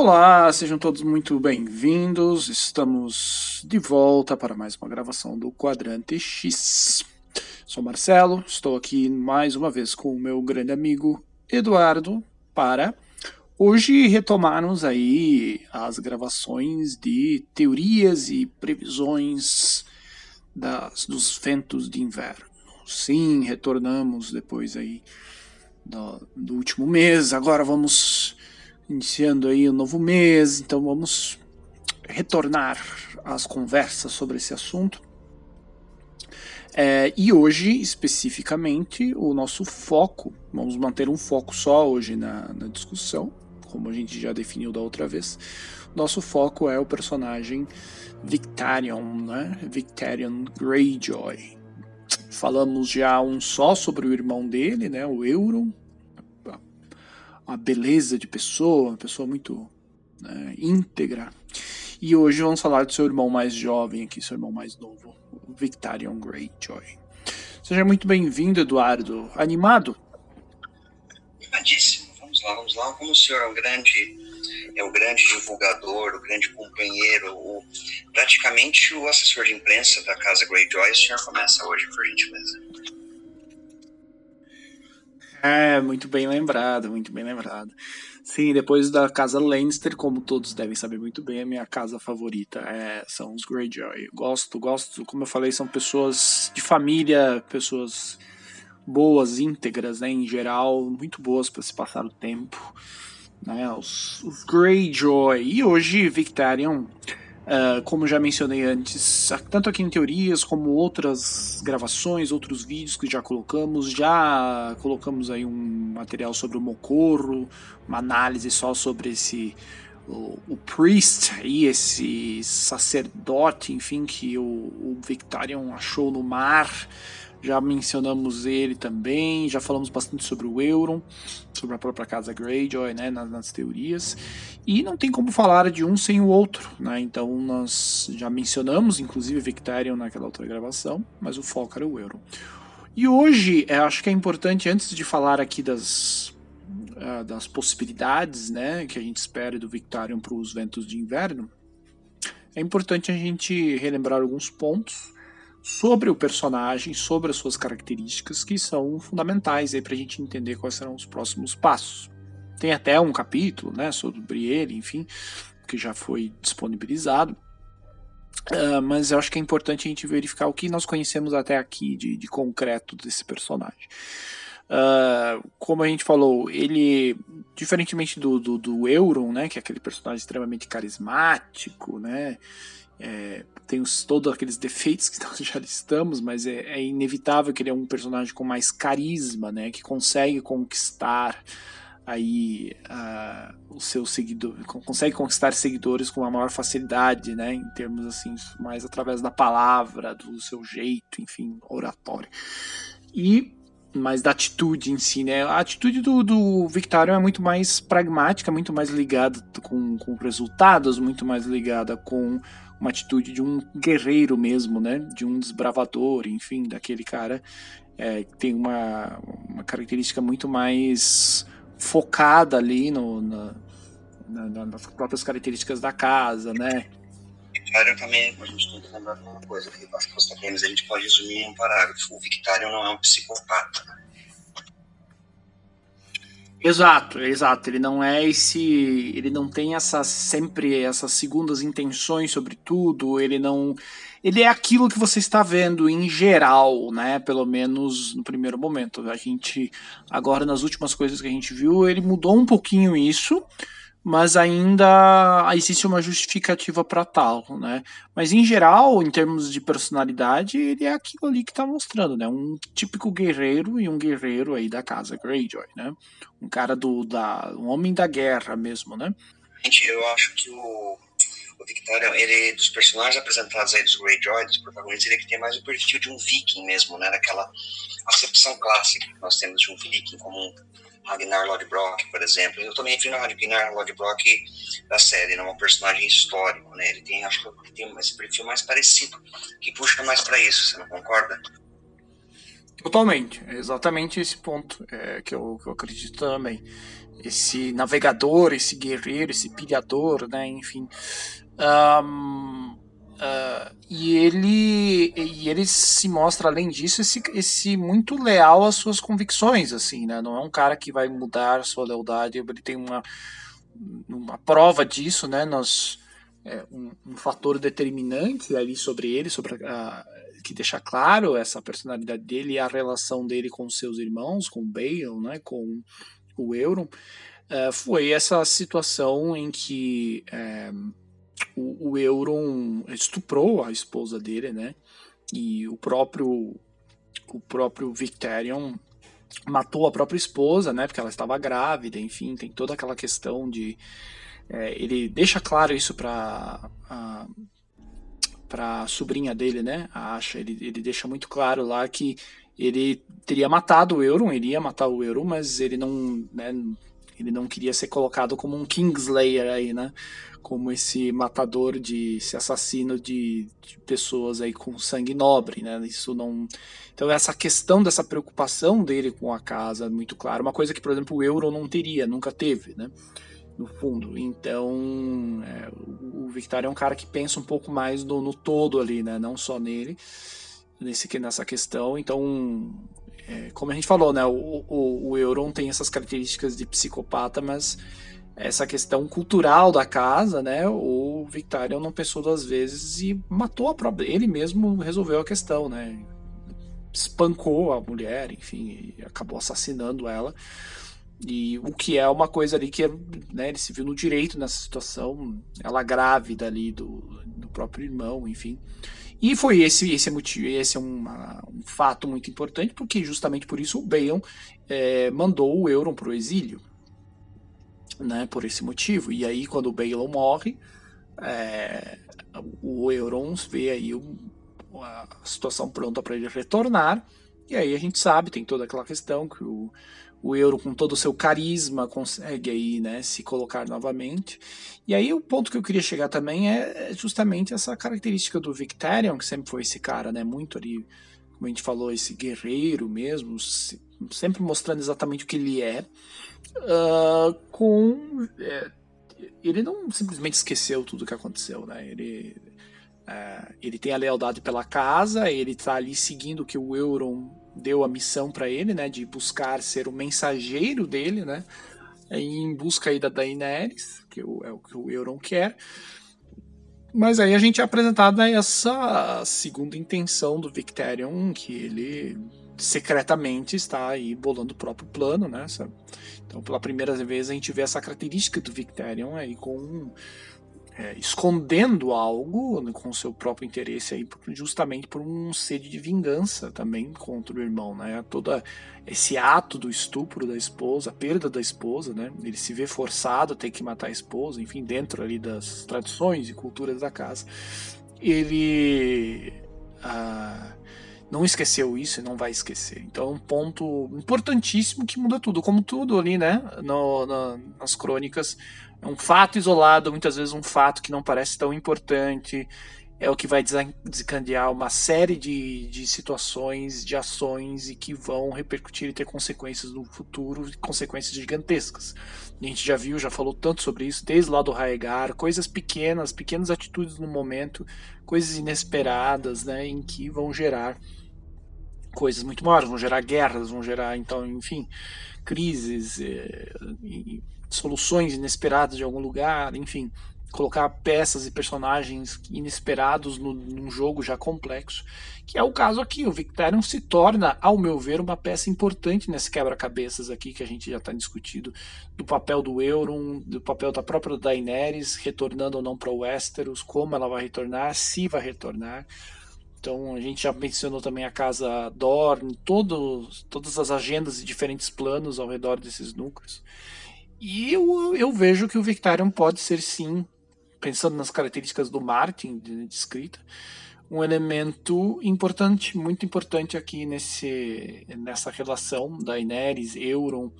Olá, sejam todos muito bem-vindos. Estamos de volta para mais uma gravação do Quadrante X. Sou Marcelo, estou aqui mais uma vez com o meu grande amigo Eduardo para hoje retomarmos aí as gravações de teorias e previsões das, dos ventos de inverno. Sim, retornamos depois aí do, do último mês. Agora vamos iniciando aí um novo mês, então vamos retornar às conversas sobre esse assunto. É, e hoje, especificamente, o nosso foco, vamos manter um foco só hoje na, na discussão, como a gente já definiu da outra vez. Nosso foco é o personagem Victarion, né? Victarion Greyjoy. Falamos já um só sobre o irmão dele, né? O Euron, uma beleza de pessoa, uma pessoa muito né, íntegra. E hoje vamos falar do seu irmão mais jovem aqui, seu irmão mais novo, o Victarion Greyjoy. Seja muito bem-vindo, Eduardo. Animado? Animadíssimo. Vamos lá, vamos lá. Como o senhor é um grande, é o grande divulgador, o grande companheiro, o, praticamente o assessor de imprensa da Casa Greyjoy, o senhor começa hoje, por gentileza. É, muito bem lembrado, muito bem lembrado. Sim, depois da casa Lannister, como todos devem saber muito bem, a minha casa favorita é, são os Greyjoy. Gosto, gosto, como eu falei, são pessoas de família, pessoas boas, íntegras, né, em geral, muito boas para se passar o tempo. Né, os, os Greyjoy. E hoje, Victarion Uh, como já mencionei antes, tanto aqui em teorias como outras gravações, outros vídeos que já colocamos, já colocamos aí um material sobre o Mocorro, uma análise só sobre esse o, o priest e esse sacerdote, enfim, que o, o Victarion achou no mar já mencionamos ele também, já falamos bastante sobre o Euron, sobre a própria casa Greyjoy, né, nas, nas, teorias, e não tem como falar de um sem o outro, né, então nós já mencionamos, inclusive, Victarion naquela outra gravação, mas o foco era o Euron. E hoje, é, acho que é importante, antes de falar aqui das, uh, das possibilidades, né, que a gente espera do Victarion para os ventos de inverno, é importante a gente relembrar alguns pontos, sobre o personagem, sobre as suas características, que são fundamentais para a gente entender quais serão os próximos passos. Tem até um capítulo né, sobre ele, enfim, que já foi disponibilizado. Uh, mas eu acho que é importante a gente verificar o que nós conhecemos até aqui de, de concreto desse personagem. Uh, como a gente falou, ele, diferentemente do, do, do Euron, né, que é aquele personagem extremamente carismático, né, é, tem os, todos aqueles defeitos que nós já listamos, mas é, é, inevitável que ele é um personagem com mais carisma, né? Que consegue conquistar aí uh, o seu seguidor, consegue conquistar seguidores com uma maior facilidade, né? Em termos assim, mais através da palavra, do seu jeito, enfim, oratório. E mais da atitude em si, né? A atitude do, do é muito mais pragmática, muito mais ligada com, com resultados, muito mais ligada com uma atitude de um guerreiro mesmo, né? De um desbravador, enfim, daquele cara é, que tem uma, uma característica muito mais focada ali no, na, na, nas próprias características da casa, né? Victarion também, a gente tem que lembrar de uma coisa, que as coisas a gente pode resumir em um parágrafo. O Victarion não é um psicopata, né? Exato, exato. Ele não é esse. Ele não tem essa sempre essas segundas intenções sobre tudo. Ele não. Ele é aquilo que você está vendo em geral, né? Pelo menos no primeiro momento. A gente. Agora, nas últimas coisas que a gente viu, ele mudou um pouquinho isso mas ainda existe uma justificativa para tal, né? Mas em geral, em termos de personalidade, ele é aquilo ali que está mostrando, né? Um típico guerreiro e um guerreiro aí da casa Greyjoy, né? Um cara do da um homem da guerra mesmo, né? Gente, eu acho que o o Victorian, ele dos personagens apresentados aí dos Greyjoy, dos protagonistas, ele que tem mais o perfil de um viking mesmo, né? Daquela acepção clássica que nós temos de um viking como um Ragnar Lodbrok, por exemplo. Eu também vi no Ragnar Lodbrok da série, né, um personagem histórico, né? Ele tem, acho que tem esse perfil mais parecido, que puxa mais para isso, você não concorda? Totalmente, é exatamente esse ponto é, que, eu, que eu acredito também. Esse navegador, esse guerreiro, esse pilhador, né, enfim. Um, uh, e ele e ele se mostra além disso esse, esse muito leal às suas convicções assim né? Não é um cara que vai mudar sua lealdade ele tem uma uma prova disso né? Nós é, um, um, fator determinante ali sobre ele sobre a, que deixa claro essa personalidade dele e a relação dele com seus irmãos com Bale né? Com o Euron. Uh, foi essa situação em que é, o, o Euron estuprou a esposa dele, né? E o próprio o próprio Victorion matou a própria esposa, né? Porque ela estava grávida, enfim, tem toda aquela questão de é, ele deixa claro isso para para sobrinha dele, né? A Asha, ele, ele deixa muito claro lá que ele teria matado o Euron, ele ia matar o Euron, mas ele não, né, ele não queria ser colocado como um Kingslayer aí, né? Como esse matador de esse assassino de, de, pessoas aí com sangue nobre, né? Isso não. Então essa questão dessa preocupação dele com a casa muito clara, uma coisa que por exemplo o Euro não teria, nunca teve, né? No fundo, então é, o Victor é um cara que pensa um pouco mais no, no todo ali, né? Não só nele nesse nessa questão. Então é, como a gente falou, né, o, o, o Euron tem essas características de psicopata, mas essa questão cultural da casa, né, o Victarion não pensou duas vezes e matou a própria, ele mesmo resolveu a questão, né, espancou a mulher, enfim, acabou assassinando ela. E o que é uma coisa ali que né, ele se viu no direito nessa situação, ela grávida ali do, do próprio irmão, enfim. E foi esse esse motivo, esse é um, um fato muito importante, porque justamente por isso o Bayon é, mandou o Euron para o exílio, né, por esse motivo. E aí quando o Bayon morre, é, o Euron vê aí o, a situação pronta para ele retornar. E aí a gente sabe, tem toda aquela questão que o o Euro com todo o seu carisma consegue aí, né, se colocar novamente. E aí o ponto que eu queria chegar também é, é justamente essa característica do Victarion, que sempre foi esse cara, né, muito ali, como a gente falou, esse guerreiro mesmo, sempre mostrando exatamente o que ele é, uh, com... É, ele não simplesmente esqueceu tudo que aconteceu, né, ele... Uh, ele tem a lealdade pela casa, ele está ali seguindo o que o Euron deu a missão para ele, né, de buscar ser o mensageiro dele, né, em busca aí da Daenerys, que é o que o Euron quer. Mas aí a gente é apresentado essa segunda intenção do Victorion, que ele secretamente está aí bolando o próprio plano, né? Então, pela primeira vez a gente vê essa característica do Victorion aí com é, escondendo algo com seu próprio interesse aí, justamente por um sede de vingança também contra o irmão, né? Todo esse ato do estupro da esposa, a perda da esposa, né? Ele se vê forçado a ter que matar a esposa, enfim, dentro ali das tradições e culturas da casa. Ele ah, não esqueceu isso e não vai esquecer. Então é um ponto importantíssimo que muda tudo, como tudo ali, né? No, nas crônicas é um fato isolado, muitas vezes um fato que não parece tão importante, é o que vai desencadear uma série de, de situações, de ações e que vão repercutir e ter consequências no futuro, consequências gigantescas. A gente já viu, já falou tanto sobre isso, desde lá do Raegar, coisas pequenas, pequenas atitudes no momento, coisas inesperadas, né, em que vão gerar coisas muito maiores, vão gerar guerras, vão gerar, então, enfim, crises, é, soluções inesperadas de algum lugar, enfim, colocar peças e personagens inesperados no, num jogo já complexo, que é o caso aqui. O Victarion se torna, ao meu ver, uma peça importante nesse quebra-cabeças aqui que a gente já está discutindo, do papel do Euron, do papel da própria Daenerys, retornando ou não para o Westeros, como ela vai retornar, se vai retornar. Então a gente já mencionou também a casa Dorne, todos, todas as agendas e diferentes planos ao redor desses núcleos. E eu, eu vejo que o Victarion pode ser sim, pensando nas características do Martin de, de escrita, um elemento importante, muito importante aqui nesse, nessa relação da Daenerys, Euron,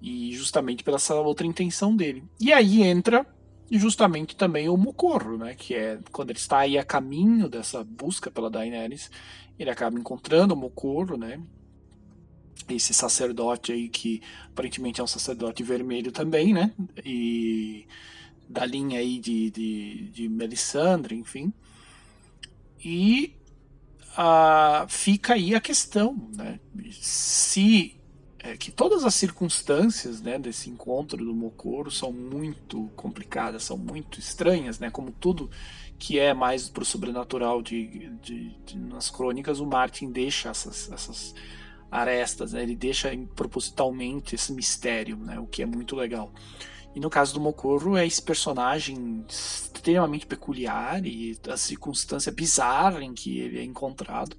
e justamente pela essa outra intenção dele. E aí entra justamente também o Mocorro, né, que é quando ele está aí a caminho dessa busca pela Daenerys, ele acaba encontrando o Mocorro, né, esse sacerdote aí que aparentemente é um sacerdote vermelho também, né? E da linha aí de, de, de Melisandre, enfim. E ah, fica aí a questão, né? Se é, que todas as circunstâncias né, desse encontro do Mokoro são muito complicadas, são muito estranhas, né? Como tudo que é mais pro sobrenatural de, de, de nas crônicas, o Martin deixa essas, essas arestas, né? ele deixa propositalmente esse mistério, né? o que é muito legal. E no caso do Mokoro é esse personagem extremamente peculiar e a circunstância bizarra em que ele é encontrado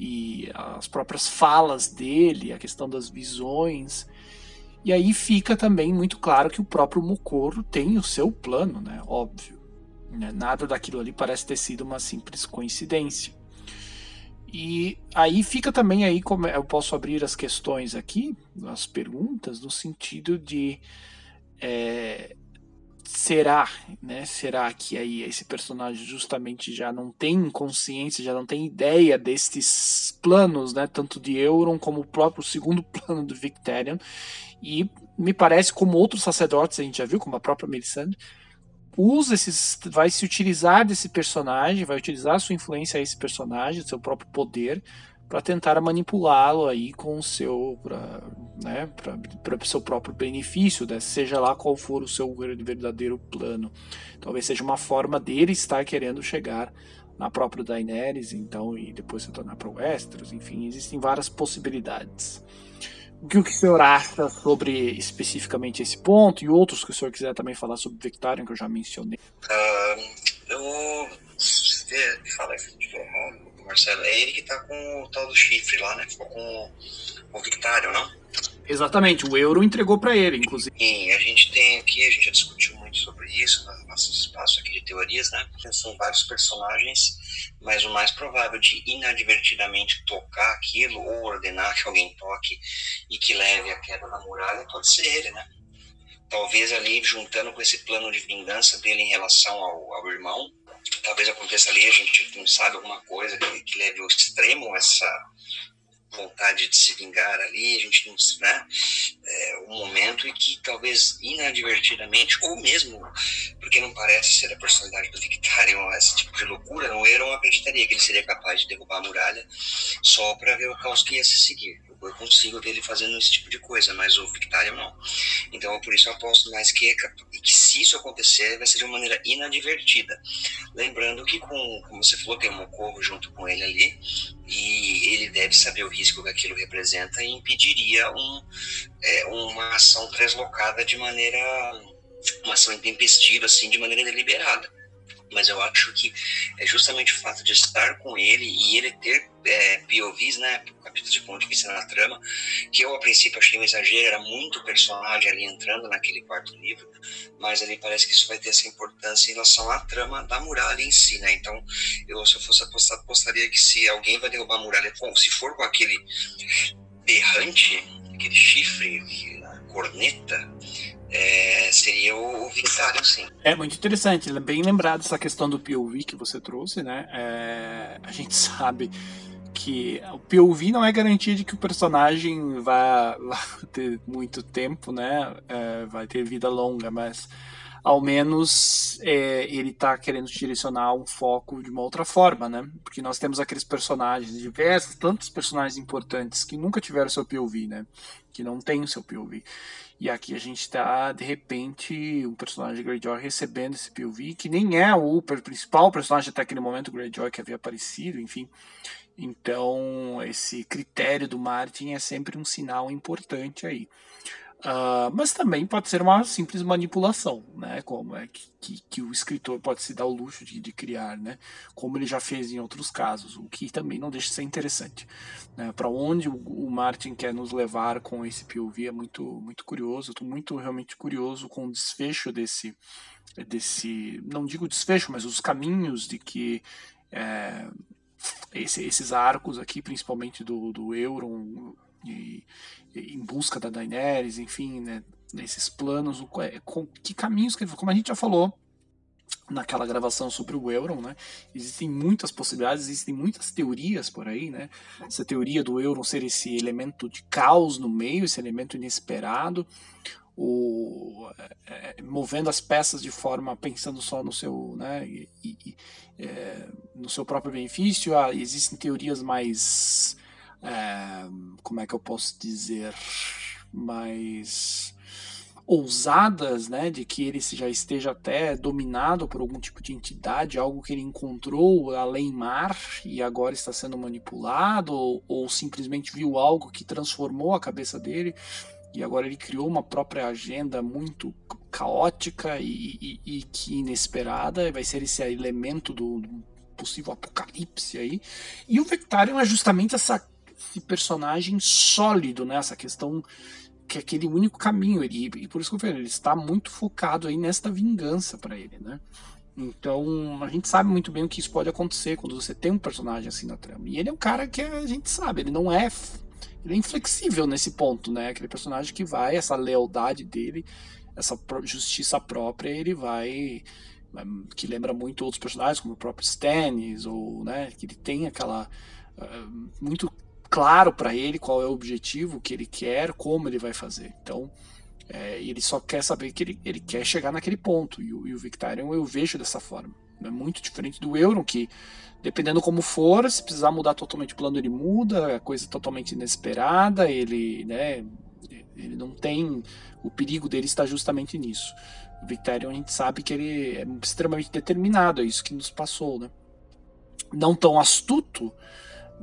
e as próprias falas dele, a questão das visões. E aí fica também muito claro que o próprio Mokoro tem o seu plano, né? Óbvio. Né? Nada daquilo ali parece ter sido uma simples coincidência. E aí fica também aí como eu posso abrir as questões aqui, as perguntas, no sentido de é, será, né? Será que aí esse personagem justamente já não tem consciência, já não tem ideia destes planos, né? Tanto de Euron como o próprio segundo plano do Victorian. E me parece como outros sacerdotes a gente já viu, como a própria Melisandre, usa esses, vai se utilizar desse personagem, vai utilizar sua influência a esse personagem, seu próprio poder, para tentar manipulá-lo aí com o seu, para né, para seu próprio benefício, né, seja lá qual for o seu verdadeiro plano. Talvez seja uma forma dele estar querendo chegar na própria Daenerys, então e depois se tornar para Westeros, enfim, existem várias possibilidades. O que o senhor acha sobre especificamente esse ponto e outros que o senhor quiser também falar sobre Victarion, que eu já mencionei? Uh, eu fala se estiver errado, Marcelo. É ele que tá com o tal do chifre lá, né? Ficou com, o Victarion, não? Exatamente, o Euro entregou para ele, inclusive. Sim, a gente tem aqui, a gente já discutiu muito sobre isso no nosso espaço aqui de teorias, né? São vários personagens mas o mais provável de inadvertidamente tocar aquilo ou ordenar que alguém toque e que leve a queda da muralha pode ser ele, né? Talvez ali juntando com esse plano de vingança dele em relação ao, ao irmão, talvez aconteça ali, a gente não sabe alguma coisa que, que leve ao extremo essa vontade de se vingar ali, a gente não né, é, um momento em que talvez inadvertidamente, ou mesmo porque não parece ser a personalidade do Victarion esse tipo de loucura, não Euron acreditaria que ele seria capaz de derrubar a muralha só para ver o caos que ia se seguir eu consigo ver ele fazendo esse tipo de coisa, mas o Victarion não. Então, por isso eu aposto mais que, que se isso acontecer, vai ser de uma maneira inadvertida. Lembrando que, com, como você falou, tem um Mocorro junto com ele ali, e ele deve saber o risco que aquilo representa e impediria um, é, uma ação translocada de maneira uma ação intempestiva, assim, de maneira deliberada mas eu acho que é justamente o fato de estar com ele e ele ter é, POVs, né, capítulos de ponto de vista na trama, que eu a princípio achei um exagero, era muito personagem ali entrando naquele quarto livro, mas ali parece que isso vai ter essa importância em relação à trama da muralha em si, né, então eu se eu fosse apostar, apostaria que se alguém vai derrubar a muralha, bom, se for com aquele berrante, aquele chifre, corneta, é, seria o, sim. É muito interessante, bem lembrado essa questão do POV que você trouxe, né? É, a gente sabe que o POV não é garantia de que o personagem vai ter muito tempo, né? É, vai ter vida longa, mas ao menos é, ele está querendo direcionar um foco de uma outra forma, né? Porque nós temos aqueles personagens diversos, tantos personagens importantes que nunca tiveram seu POV, né? Que não tem o seu POV. E aqui a gente está, de repente, um personagem Greyjoy recebendo esse POV, que nem é o principal personagem até aquele momento, Greyjoy, que havia aparecido, enfim. Então, esse critério do Martin é sempre um sinal importante aí. Uh, mas também pode ser uma simples manipulação, né? Como é que, que, que, o escritor pode se dar o luxo de, de, criar, né? Como ele já fez em outros casos, o que também não deixa de ser interessante. Né? Para onde o, o, Martin quer nos levar com esse POV é muito, muito curioso. Estou muito realmente curioso com o desfecho desse, desse, não digo desfecho, mas os caminhos de que é, esse, esses arcos aqui, principalmente do, do Euron e, em busca da Daenerys, enfim, né, nesses planos, é, com, que caminhos que como a gente já falou, naquela gravação sobre o Euron, né? Existem muitas possibilidades, existem muitas teorias por aí, né? Essa teoria do Euron ser esse elemento de caos no meio, esse elemento inesperado, o, é, é movendo as peças de forma pensando só no seu, né? E, e, é, no seu próprio benefício. Ah, existem teorias mais, como é que eu posso dizer, mais ousadas, né, de que ele já esteja até dominado por algum tipo de entidade, algo que ele encontrou além mar e agora está sendo manipulado, ou, ou simplesmente viu algo que transformou a cabeça dele e agora ele criou uma própria agenda muito caótica e, e, e que inesperada, vai ser esse elemento do, do possível apocalipse aí. E o Vectarion é justamente essa, esse personagem sólido, né? Essa questão que é aquele único caminho. Ele, e por isso que eu falei, ele está muito focado aí nesta vingança para ele, né? Então, a gente sabe muito bem o que isso pode acontecer quando você tem um personagem assim na trama. E ele é um cara que a gente sabe, ele não é ele é inflexível nesse ponto, né? Aquele personagem que vai, essa lealdade dele, essa justiça própria, ele vai que lembra muito outros personagens como o próprio Stannis ou, né, que ele tem aquela uh, muito claro para ele qual é o objetivo que ele quer, como ele vai fazer. Então, é, ele só quer saber que ele, ele quer chegar naquele ponto. E o, e o Victarion eu vejo dessa forma. É muito diferente do Euron, que dependendo como for, se precisar mudar totalmente o plano, ele muda, é coisa totalmente inesperada, ele, né, ele não tem. O perigo dele está justamente nisso. O Victarion a gente sabe que ele é extremamente determinado, é isso que nos passou, né? Não tão astuto,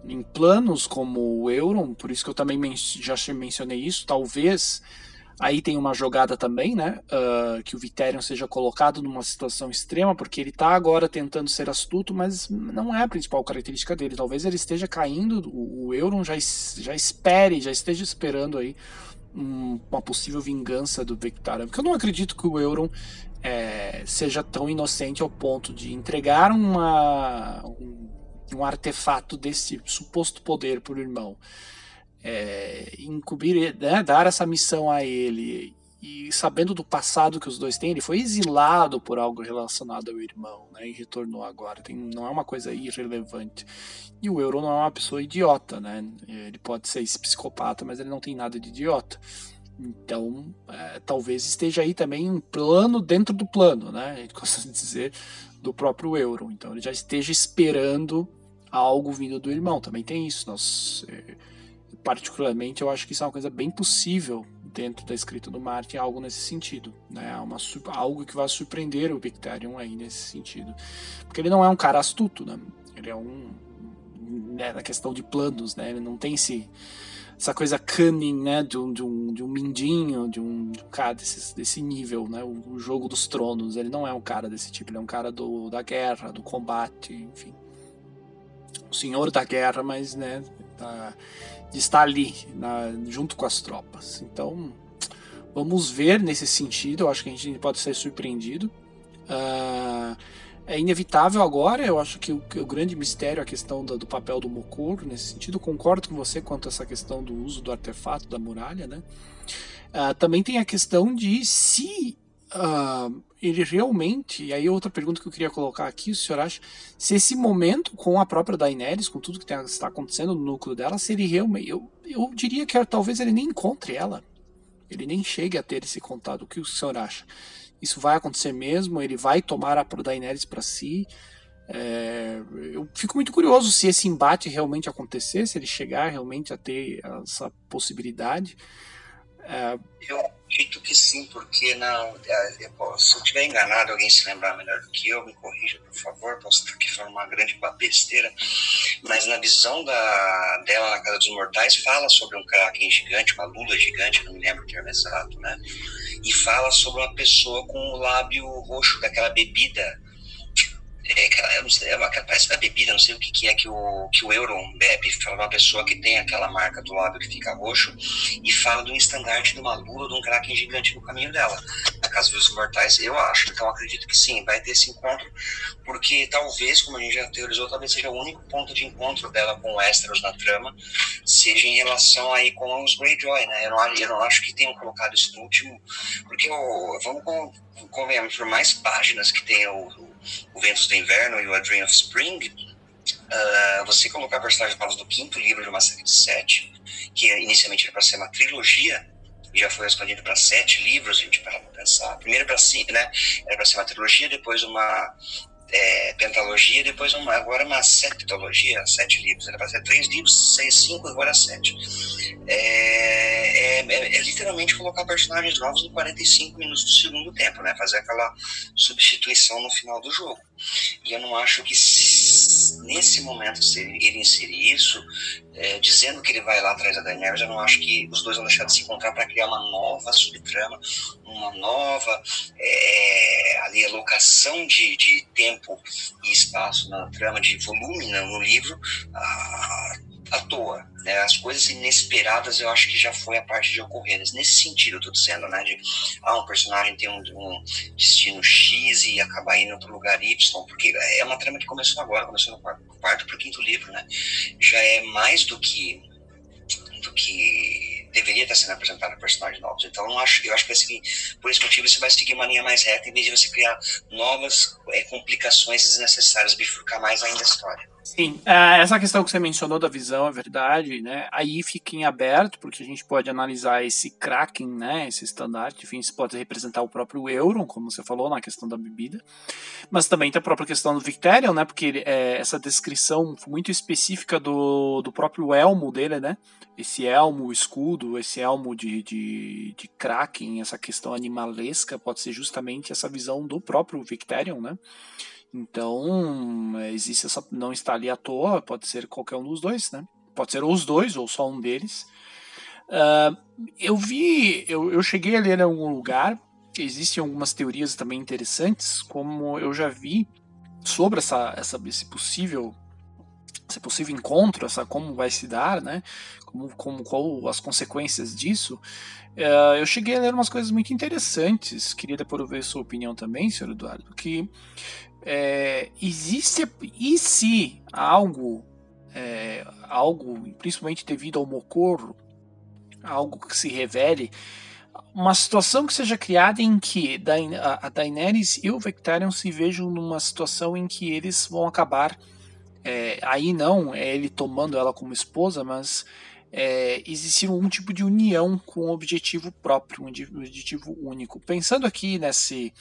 em planos como o Euron, por isso que eu também men já mencionei isso, talvez aí tem uma jogada também, né, uh, que o Viterion seja colocado numa situação extrema, porque ele está agora tentando ser astuto, mas não é a principal característica dele, talvez ele esteja caindo, o, o Euron já, já espere, já esteja esperando aí um, uma possível vingança do Victarion, porque eu não acredito que o Euron é, seja tão inocente ao ponto de entregar uma, um um artefato desse suposto poder o irmão, é, né, dar essa missão a ele e sabendo do passado que os dois têm, ele foi exilado por algo relacionado ao irmão, né, e retornou agora. Tem, não é uma coisa irrelevante. E o Euro não é uma pessoa idiota, né? Ele pode ser psicopata, mas ele não tem nada de idiota. Então, é, talvez esteja aí também um plano dentro do plano, né? A gente de dizer do próprio Euro. Então, ele já esteja esperando algo vindo do irmão. Também tem isso. Nós, é, particularmente, eu acho que isso é uma coisa bem possível dentro da escrita do Martin, algo nesse sentido. Né? Uma, algo que vai surpreender o Victarion aí nesse sentido. Porque ele não é um cara astuto, né? Ele é um. Né, na questão de planos, né? Ele não tem esse essa coisa cunning, né, de um, de um, de um mindinho, de um, de um cara desse, desse nível, né, o, o, jogo dos tronos, ele não é um cara desse tipo, ele é um cara do, da guerra, do combate, enfim o senhor da guerra, mas né, tá, estar ali, na, junto com as tropas. Então, vamos ver nesse sentido. Eu acho que a gente pode ser surpreendido. Uh, é inevitável agora. Eu acho que o, que o grande mistério é a questão do, do, papel do Mokuro nesse sentido. Concordo com você quanto a essa questão do uso do artefato da muralha, né? Uh, também tem a questão de se uh, ele realmente, e aí outra pergunta que eu queria colocar aqui, o senhor acha, se esse momento com a própria Daenerys, com tudo que está acontecendo no núcleo dela, se ele realmente, eu, eu diria que talvez ele nem encontre ela, ele nem chegue a ter esse contato, o que o senhor acha? Isso vai acontecer mesmo? Ele vai tomar a Daenerys para si? É, eu fico muito curioso se esse embate realmente acontecer, se ele chegar realmente a ter essa possibilidade. É... Eu acredito que sim, porque não, é, se eu estiver enganado, alguém se lembrar melhor do que eu, me corrija, por favor, posso estar aqui falando uma grande besteira, mas na visão da, dela na Casa dos Mortais, fala sobre um kraken gigante, uma lula gigante, não me lembro o termo exato, né? E fala sobre uma pessoa com o lábio roxo daquela bebida é, aquela, não sei, é uma, parece da bebida, não sei o que, que é que o, que o Euron bebe. Fala uma pessoa que tem aquela marca do lado que fica roxo e fala de um estandarte de uma lua, de um kraken gigante no caminho dela. Na casa dos mortais, eu acho. Então acredito que sim, vai ter esse encontro, porque talvez, como a gente já teorizou, talvez seja o único ponto de encontro dela com o Westeros na trama, seja em relação aí com os Greyjoy, né? Eu não, eu não acho que tenham colocado isso no último, porque vamos convenhamos, por mais páginas que tenha o o Ventos do Inverno e o A Dream of Spring, uh, você colocar personagens novos do quinto livro de uma série de sete, que inicialmente era para ser uma trilogia, já foi expandido para sete livros, a gente para pensar. Primeiro para né, era para ser uma trilogia, depois uma é, pentalogia, depois uma, agora uma septologia, sete livros. Era para ser três livros, seis, cinco, agora sete. É, é, é, é, literalmente colocar personagens novos em 45 minutos do segundo tempo, né? Fazer aquela substituição no final do jogo. E eu não acho que nesse momento se ele inserir isso, é, dizendo que ele vai lá atrás da Daenerys, eu não acho que os dois vão deixar de se encontrar para criar uma nova subtrama, uma nova é, ali alocação de, de tempo e espaço na trama, de volume no, livro, a, à toa. Né? As coisas inesperadas eu acho que já foi a parte de ocorrer. Nesse sentido, eu tô dizendo, né? De ah, um personagem tem um, um destino X e acabar indo para o lugar Y, porque é uma trama que começou agora, começou no quarto, para o quinto livro, né? Já é mais do que do que deveria estar sendo apresentado a personagens novos. Então, eu acho, eu acho que seguir, por esse motivo você vai seguir uma linha mais reta em vez de você criar novas é, complicações desnecessárias, bifurcar mais ainda a história. Sim, é, essa questão que você mencionou da visão é verdade, né? Aí fica em aberto, porque a gente pode analisar esse Kraken, né? Esse estandarte, enfim, isso pode representar o próprio Euron, como você falou, na questão da bebida. Mas também tem a própria questão do Victorian, né? Porque é, essa descrição muito específica do, do próprio elmo dele, né? Esse elmo, escudo, esse elmo de, de, de Kraken, essa questão animalesca, pode ser justamente essa visão do próprio Victorian, né? Então, existe essa. Não está ali à toa, pode ser qualquer um dos dois, né? Pode ser os dois ou só um deles. Uh, eu vi, eu, eu cheguei a ler em algum lugar, existem algumas teorias também interessantes, como eu já vi sobre essa, essa, esse possível esse possível encontro, essa como vai se dar, né? Como, como qual as consequências disso. Uh, eu cheguei a ler umas coisas muito interessantes. Queria depois ouvir sua opinião também, senhor Eduardo. Que é, existe e se algo, é, algo, principalmente devido ao Mocorro, algo que se revele, uma situação que seja criada em que a Daenerys e o Vectarion se vejam numa situação em que eles vão acabar, é, aí não é ele tomando ela como esposa, mas é, existir um tipo de união com um objetivo próprio, um objetivo único. Pensando aqui nesse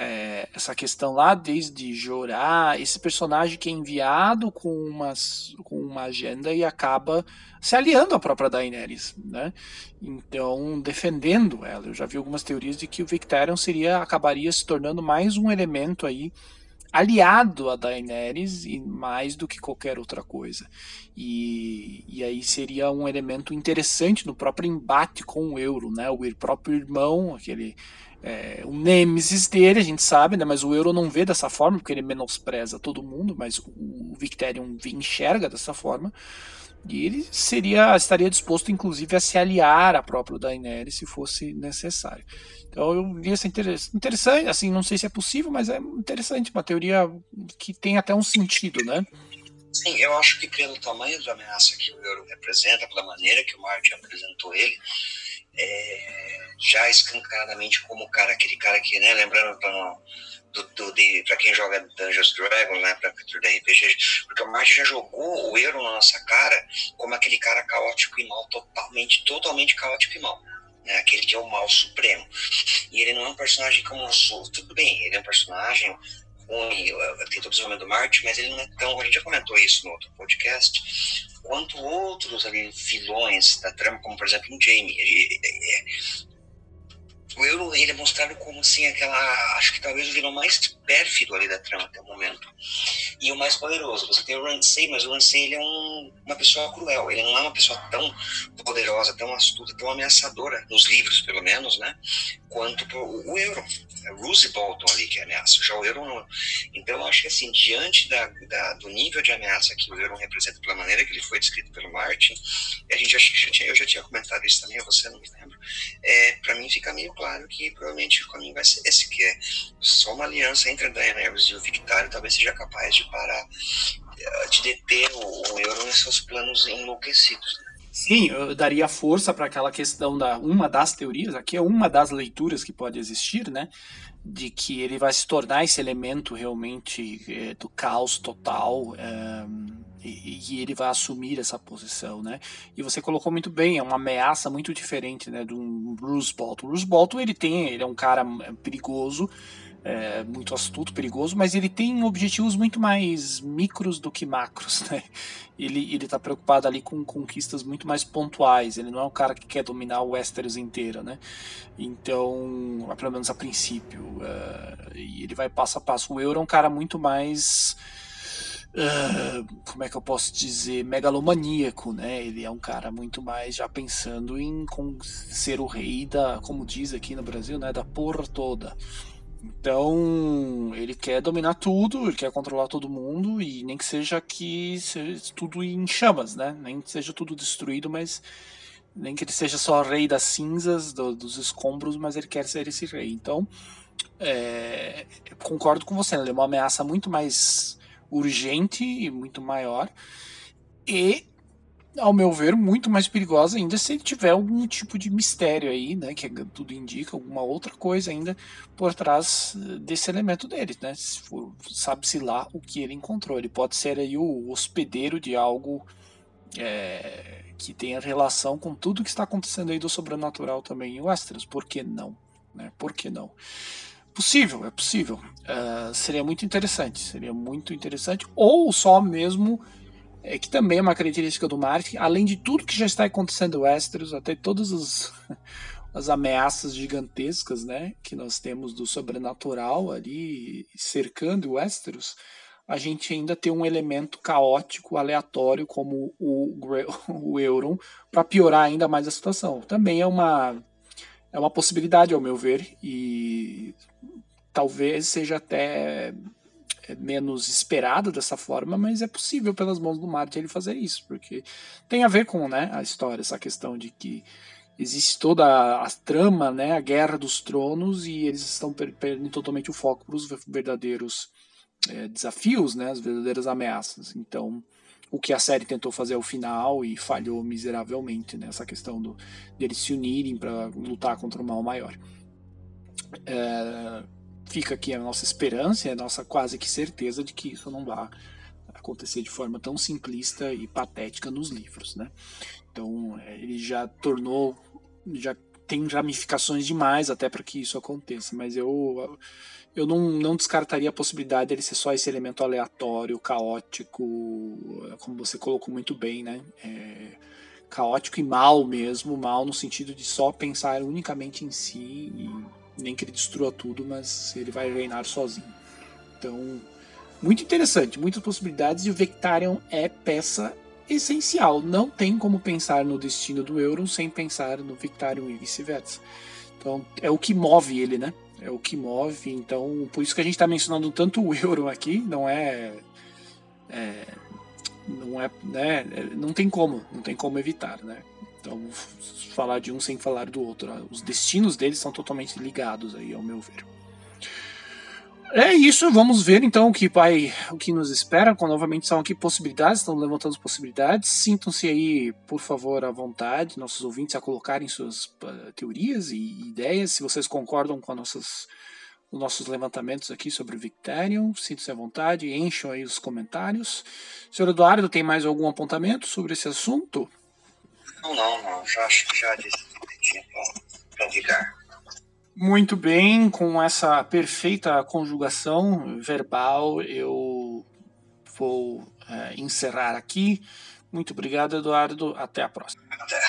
é, essa questão lá desde Jorah, esse personagem que é enviado com, umas, com uma agenda e acaba se aliando à própria Daenerys, né? Então, defendendo ela. Eu já vi algumas teorias de que o Victarion seria acabaria se tornando mais um elemento aí aliado a Daenerys e mais do que qualquer outra coisa. E, e aí seria um elemento interessante no próprio embate com o Euro, né? O próprio irmão, aquele é, o Nemesis dele, a gente sabe, né? Mas o Euro não vê dessa forma, porque ele menospreza todo mundo, mas o Victorion enxerga dessa forma. E ele seria, estaria disposto, inclusive, a se aliar à própria Daenerys se fosse necessário. Então eu vi essa interessante, assim, não sei se é possível, mas é interessante, uma teoria que tem até um sentido, né? Sim, eu acho que pelo tamanho da ameaça que o Euro representa, pela maneira que o Martin apresentou ele, é, já escancaradamente como o cara, aquele cara que, né, lembrando para do, do, para quem joga Dungeons Dragons, né, para cultura da RPG, porque o Martin já jogou o Euro na nossa cara como aquele cara caótico e mal, totalmente, totalmente caótico e mal. Né, aquele que é o mal supremo. E ele não é um personagem como o Sul. Tudo bem, ele é um personagem ruim, tem todo o desenvolvimento do Martin, mas ele não é tão. A gente já comentou isso no outro podcast quanto outros ali vilões da trama, como por exemplo um Jamie. Ele, ele, o Euro ele é mostrado como assim aquela, acho que talvez o vilão mais pérfido ali da trama até o momento e o mais poderoso. Você tem o Ramsay, mas o Ramsay ele é um, uma pessoa cruel. Ele não é uma pessoa tão poderosa, tão astuta, tão ameaçadora nos livros pelo menos, né? Quanto o, o Euro é Roose Bolton ali que ameaça, já o Euron não. Então eu acho que assim, diante da, da, do nível de ameaça que o Euron representa pela maneira que ele foi descrito pelo Martin, a gente já tinha, eu já tinha comentado isso também, você não me lembro, é, para mim fica meio claro que provavelmente o caminho vai ser esse, que é só uma aliança entre a Daenerys e o Victário talvez seja capaz de parar, de deter o, o Euron em seus planos enlouquecidos. Né? Sim, eu daria força para aquela questão da uma das teorias, aqui é uma das leituras que pode existir, né? De que ele vai se tornar esse elemento realmente é, do caos total é, e, e, ele vai assumir essa posição, né? E você colocou muito bem, é uma ameaça muito diferente, né? Do Bruce Bolton. O Bruce Bolton ele tem, ele é um cara perigoso, é, muito astuto, perigoso, mas ele tem objetivos muito mais micros do que macros, né? Ele, ele tá preocupado ali com conquistas muito mais pontuais, ele não é um cara que quer dominar o Westeros inteiro, né? Então, pelo menos a princípio, uh, e ele vai passo a passo. O Euro é um cara muito mais... Uh, como é que eu posso dizer, megalomaníaco, né? Ele é um cara muito mais já pensando em ser o rei da, como diz aqui no Brasil, né? Da porra toda. Então, ele quer dominar tudo, ele quer controlar todo mundo, e nem que seja que seja tudo em chamas, né? Nem que seja tudo destruído, mas nem que ele seja só rei das cinzas, do, dos escombros, mas ele quer ser esse rei. Então, é, concordo com você, né? ele é uma ameaça muito mais urgente e muito maior, e ao meu ver, muito mais perigosa ainda se ele tiver algum tipo de mistério aí, né? Que tudo indica, alguma outra coisa ainda por trás eh, desse elemento dele, né? Sabe-se lá o que ele encontrou. Ele pode ser aí o hospedeiro de algo é, que tenha relação com tudo que está acontecendo aí do sobrenatural também em Westeros. Por que não? Né? Por que não? Possível, é possível. Uh, seria muito interessante, seria muito interessante. Ou só mesmo é, que também é uma característica do marketing, além de tudo que já está acontecendo em Westeros, até todas as, as ameaças gigantescas né, que nós temos do sobrenatural ali cercando o Westeros, a gente ainda tem um elemento caótico, aleatório, como o, o Euron, para piorar ainda mais a situação. Também é uma, é uma possibilidade, ao meu ver, e talvez seja até é menos esperado dessa forma, mas é possível pelas mãos do Martin ele fazer isso, porque tem a ver com né, a história, essa questão de que existe toda a, trama, né, a guerra dos tronos, e eles estão perdendo totalmente o foco para os verdadeiros é, desafios, né, as verdadeiras ameaças. Então, o que a série tentou fazer ao final e falhou miseravelmente nessa né, questão do, eles se unirem para lutar contra o mal maior. É, fica aqui a nossa esperança a nossa quase que certeza de que isso não vai acontecer de forma tão simplista e patética nos livros, né? Então é, ele já tornou, já tem ramificações demais até para que isso aconteça, mas eu eu não, não descartaria a possibilidade dele ser só esse elemento aleatório, caótico, como você colocou muito bem, né? É, caótico e mal mesmo, mal no sentido de só pensar unicamente em si e nem que ele destrua tudo, mas ele vai reinar sozinho. Então, muito interessante, muitas possibilidades e o Vectarion é peça essencial. Não tem como pensar no destino do Euron sem pensar no Victarion e vice-versa. Então, é o que move ele, né? É o que move. Então, por isso que a gente está mencionando tanto o Euron aqui, não é, é não é, né? Não tem como, não tem como evitar, né? Então, falar de um sem falar do outro. Os destinos deles são totalmente ligados aí, ao meu ver. É isso, vamos ver então o que vai, o que nos espera. Com, novamente são aqui possibilidades, estão levantando possibilidades. Sintam-se aí, por favor, à vontade, nossos ouvintes a colocarem suas uh, teorias e ideias. Se vocês concordam com nossas, os nossos levantamentos aqui sobre o Victarion, sintam-se à vontade, encham aí os comentários. Senhor Eduardo, tem mais algum apontamento sobre esse assunto? Não, não, não. Já acho que já disse que tinha para ligar. Muito bem, com essa perfeita conjugação verbal, eu vou é, encerrar aqui. Muito obrigado, Eduardo. Até a próxima. Até.